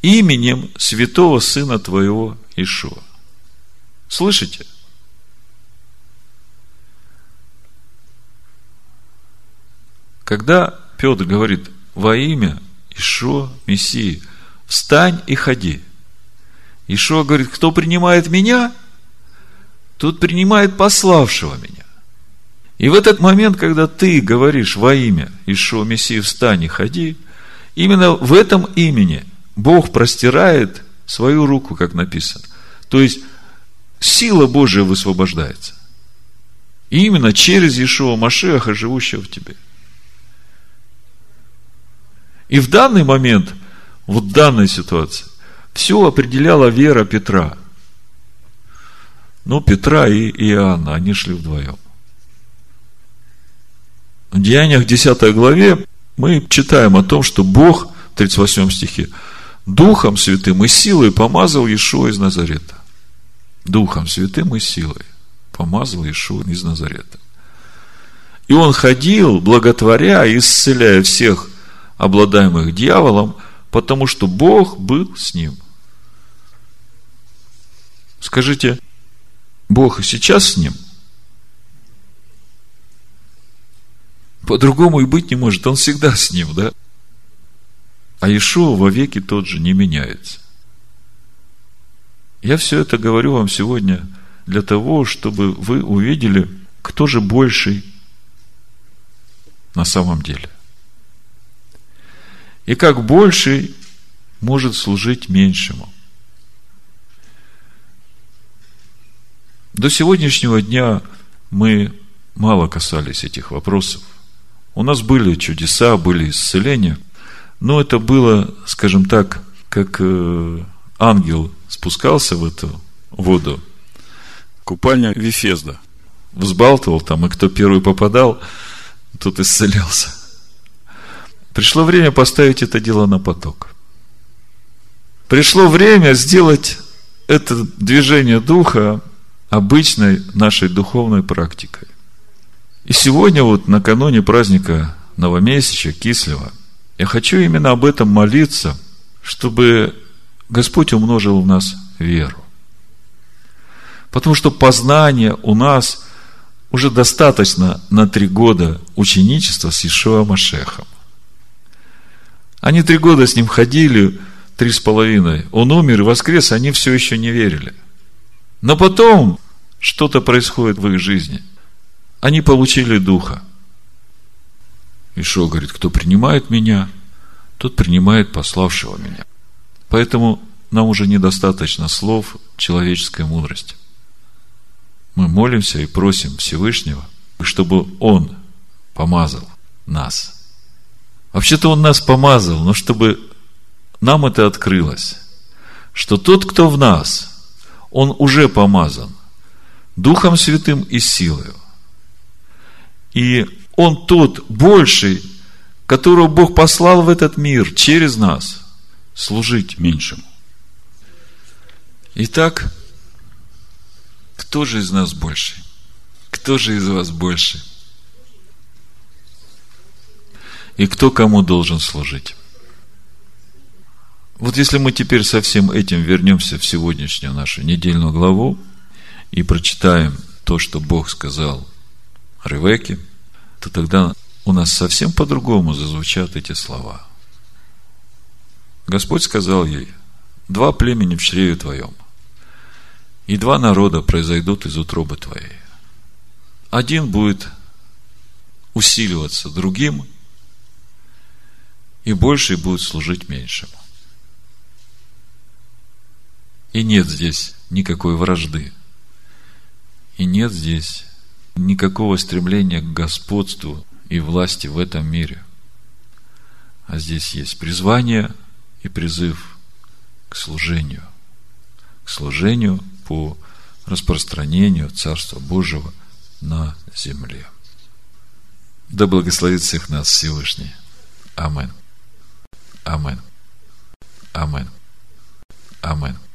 именем святого Сына Твоего Ишуа. Слышите? Когда Петр говорит, во имя Ишо, Мессии, встань и ходи. Ишо говорит, кто принимает меня, тот принимает пославшего меня. И в этот момент, когда ты говоришь во имя Ишо, Мессии, встань и ходи, именно в этом имени Бог простирает свою руку, как написано. То есть, сила Божия высвобождается. И именно через Ишуа Машеха, живущего в тебе – и в данный момент, вот в данной ситуации, все определяла вера Петра. Ну, Петра и Иоанна, они шли вдвоем. В Деяниях 10 главе мы читаем о том, что Бог, в 38 стихе, Духом Святым и силой помазал Иешуа из Назарета. Духом Святым и силой помазал Иешуа из Назарета. И он ходил, благотворя и исцеляя всех обладаемых дьяволом, потому что Бог был с ним. Скажите, Бог и сейчас с ним? По-другому и быть не может. Он всегда с ним, да? А Ишуа во веки тот же не меняется. Я все это говорю вам сегодня для того, чтобы вы увидели, кто же больший на самом деле – и как больший может служить меньшему. До сегодняшнего дня мы мало касались этих вопросов. У нас были чудеса, были исцеления, но это было, скажем так, как э, ангел спускался в эту воду. Купальня Вифезда. Взбалтывал там, и кто первый попадал, тот исцелялся. Пришло время поставить это дело на поток. Пришло время сделать это движение духа обычной нашей духовной практикой. И сегодня, вот накануне праздника Новомесяча, Кислева, я хочу именно об этом молиться, чтобы Господь умножил в нас веру. Потому что познание у нас уже достаточно на три года ученичества с Ишуа Машехом. Они три года с ним ходили, три с половиной. Он умер и воскрес, они все еще не верили. Но потом что-то происходит в их жизни. Они получили Духа. Ишо говорит, кто принимает меня, тот принимает пославшего меня. Поэтому нам уже недостаточно слов человеческой мудрости. Мы молимся и просим Всевышнего, чтобы Он помазал нас – Вообще-то Он нас помазал, но чтобы нам это открылось, что тот, кто в нас, он уже помазан Духом Святым и силою. И он тот больший, которого Бог послал в этот мир через нас служить меньшему. Итак, кто же из нас больше? Кто же из вас больше? И кто кому должен служить. Вот если мы теперь со всем этим вернемся в сегодняшнюю нашу недельную главу и прочитаем то, что Бог сказал Ревеке, то тогда у нас совсем по-другому зазвучат эти слова. Господь сказал ей, два племени в чреве твоем, и два народа произойдут из утробы твоей. Один будет усиливаться другим, и больший будет служить меньшему. И нет здесь никакой вражды. И нет здесь никакого стремления к господству и власти в этом мире. А здесь есть призвание и призыв к служению к служению по распространению Царства Божьего на земле. Да благословит всех нас Всевышний. Амин. Амин. Амин. Амин.